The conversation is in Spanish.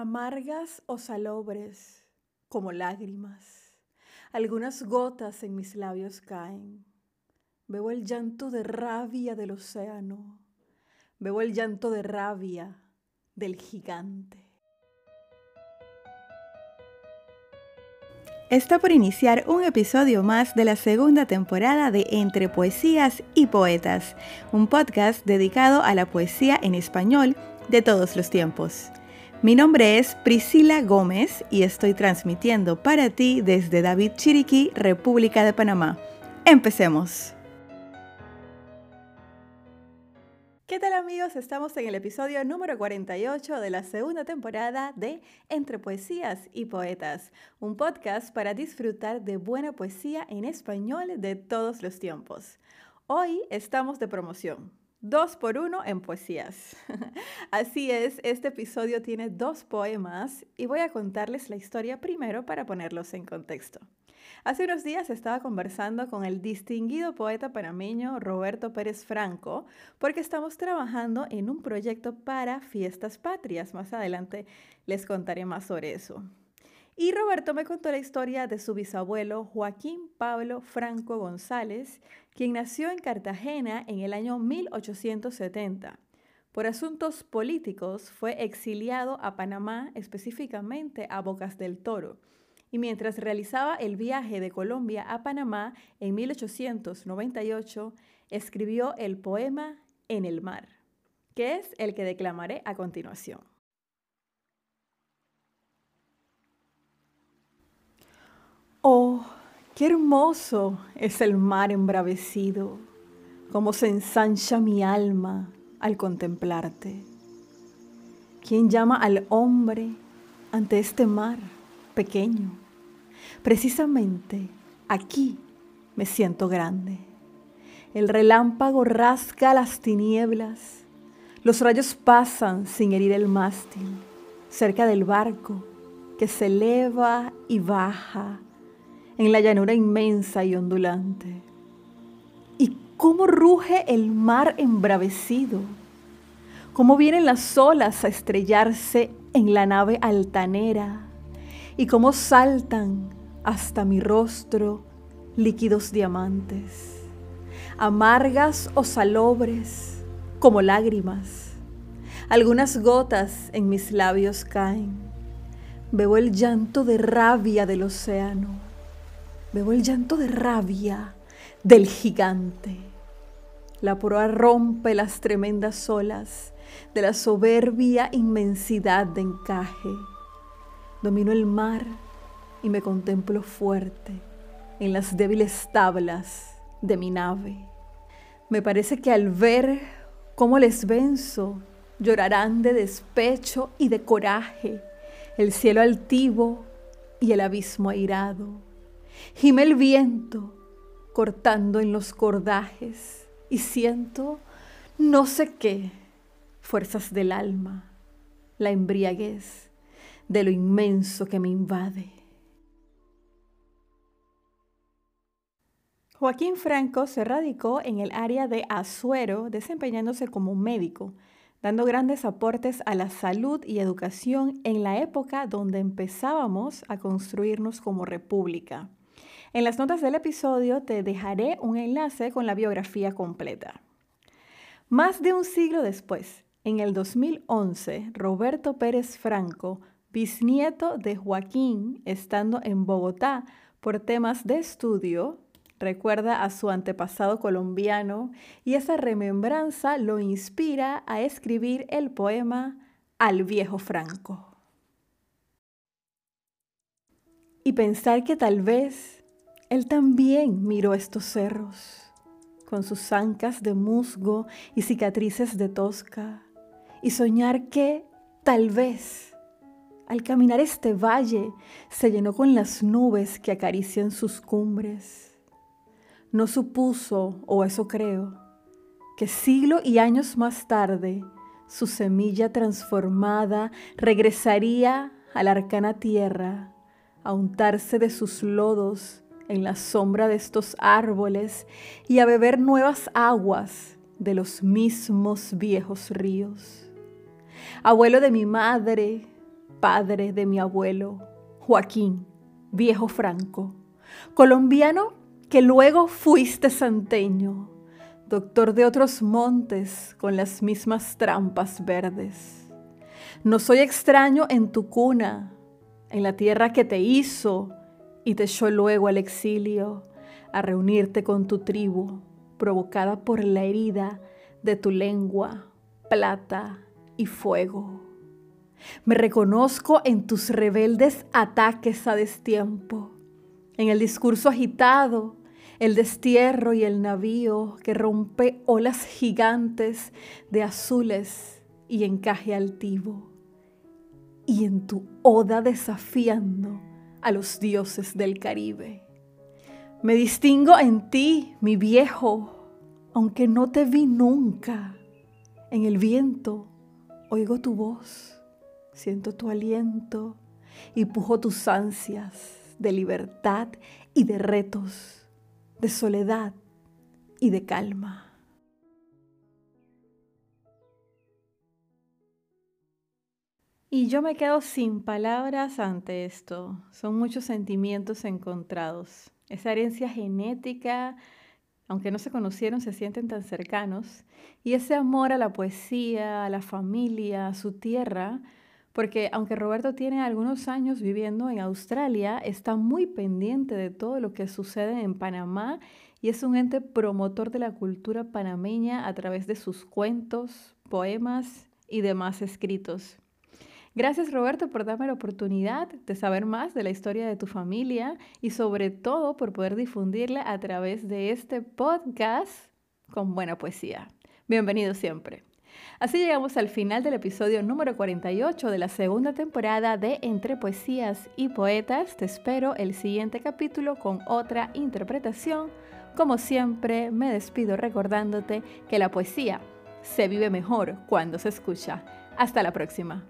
amargas o salobres como lágrimas. Algunas gotas en mis labios caen. Veo el llanto de rabia del océano. Veo el llanto de rabia del gigante. Está por iniciar un episodio más de la segunda temporada de Entre Poesías y Poetas, un podcast dedicado a la poesía en español de todos los tiempos. Mi nombre es Priscila Gómez y estoy transmitiendo para ti desde David Chiriquí, República de Panamá. Empecemos. ¿Qué tal amigos? Estamos en el episodio número 48 de la segunda temporada de Entre Poesías y Poetas, un podcast para disfrutar de buena poesía en español de todos los tiempos. Hoy estamos de promoción. Dos por uno en poesías. Así es, este episodio tiene dos poemas y voy a contarles la historia primero para ponerlos en contexto. Hace unos días estaba conversando con el distinguido poeta panameño Roberto Pérez Franco porque estamos trabajando en un proyecto para fiestas patrias. Más adelante les contaré más sobre eso. Y Roberto me contó la historia de su bisabuelo Joaquín Pablo Franco González, quien nació en Cartagena en el año 1870. Por asuntos políticos fue exiliado a Panamá, específicamente a Bocas del Toro. Y mientras realizaba el viaje de Colombia a Panamá en 1898, escribió el poema En el mar, que es el que declamaré a continuación. Qué hermoso es el mar embravecido, cómo se ensancha mi alma al contemplarte. ¿Quién llama al hombre ante este mar pequeño? Precisamente aquí me siento grande. El relámpago rasga las tinieblas, los rayos pasan sin herir el mástil, cerca del barco que se eleva y baja en la llanura inmensa y ondulante. Y cómo ruge el mar embravecido, cómo vienen las olas a estrellarse en la nave altanera y cómo saltan hasta mi rostro líquidos diamantes, amargas o salobres como lágrimas. Algunas gotas en mis labios caen. Veo el llanto de rabia del océano Veo el llanto de rabia del gigante. La proa rompe las tremendas olas de la soberbia inmensidad de encaje. Domino el mar y me contemplo fuerte en las débiles tablas de mi nave. Me parece que al ver cómo les venzo, llorarán de despecho y de coraje el cielo altivo y el abismo airado. Gime el viento cortando en los cordajes y siento no sé qué, fuerzas del alma, la embriaguez de lo inmenso que me invade. Joaquín Franco se radicó en el área de Azuero, desempeñándose como médico, dando grandes aportes a la salud y educación en la época donde empezábamos a construirnos como república. En las notas del episodio te dejaré un enlace con la biografía completa. Más de un siglo después, en el 2011, Roberto Pérez Franco, bisnieto de Joaquín, estando en Bogotá por temas de estudio, recuerda a su antepasado colombiano y esa remembranza lo inspira a escribir el poema Al viejo Franco. Y pensar que tal vez él también miró estos cerros, con sus ancas de musgo y cicatrices de tosca, y soñar que, tal vez, al caminar este valle, se llenó con las nubes que acarician sus cumbres. No supuso, o eso creo, que siglo y años más tarde, su semilla transformada regresaría a la arcana tierra a untarse de sus lodos en la sombra de estos árboles y a beber nuevas aguas de los mismos viejos ríos. Abuelo de mi madre, padre de mi abuelo, Joaquín, viejo franco, colombiano que luego fuiste santeño, doctor de otros montes con las mismas trampas verdes. No soy extraño en tu cuna, en la tierra que te hizo y te echó luego al exilio a reunirte con tu tribu, provocada por la herida de tu lengua, plata y fuego. Me reconozco en tus rebeldes ataques a destiempo, en el discurso agitado, el destierro y el navío que rompe olas gigantes de azules y encaje altivo, y en tu oda desafiando a los dioses del Caribe. Me distingo en ti, mi viejo, aunque no te vi nunca. En el viento oigo tu voz, siento tu aliento y pujo tus ansias de libertad y de retos, de soledad y de calma. Y yo me quedo sin palabras ante esto. Son muchos sentimientos encontrados. Esa herencia genética, aunque no se conocieron, se sienten tan cercanos. Y ese amor a la poesía, a la familia, a su tierra, porque aunque Roberto tiene algunos años viviendo en Australia, está muy pendiente de todo lo que sucede en Panamá y es un ente promotor de la cultura panameña a través de sus cuentos, poemas y demás escritos. Gracias Roberto por darme la oportunidad de saber más de la historia de tu familia y sobre todo por poder difundirla a través de este podcast con buena poesía. Bienvenido siempre. Así llegamos al final del episodio número 48 de la segunda temporada de Entre Poesías y Poetas. Te espero el siguiente capítulo con otra interpretación. Como siempre, me despido recordándote que la poesía se vive mejor cuando se escucha. Hasta la próxima.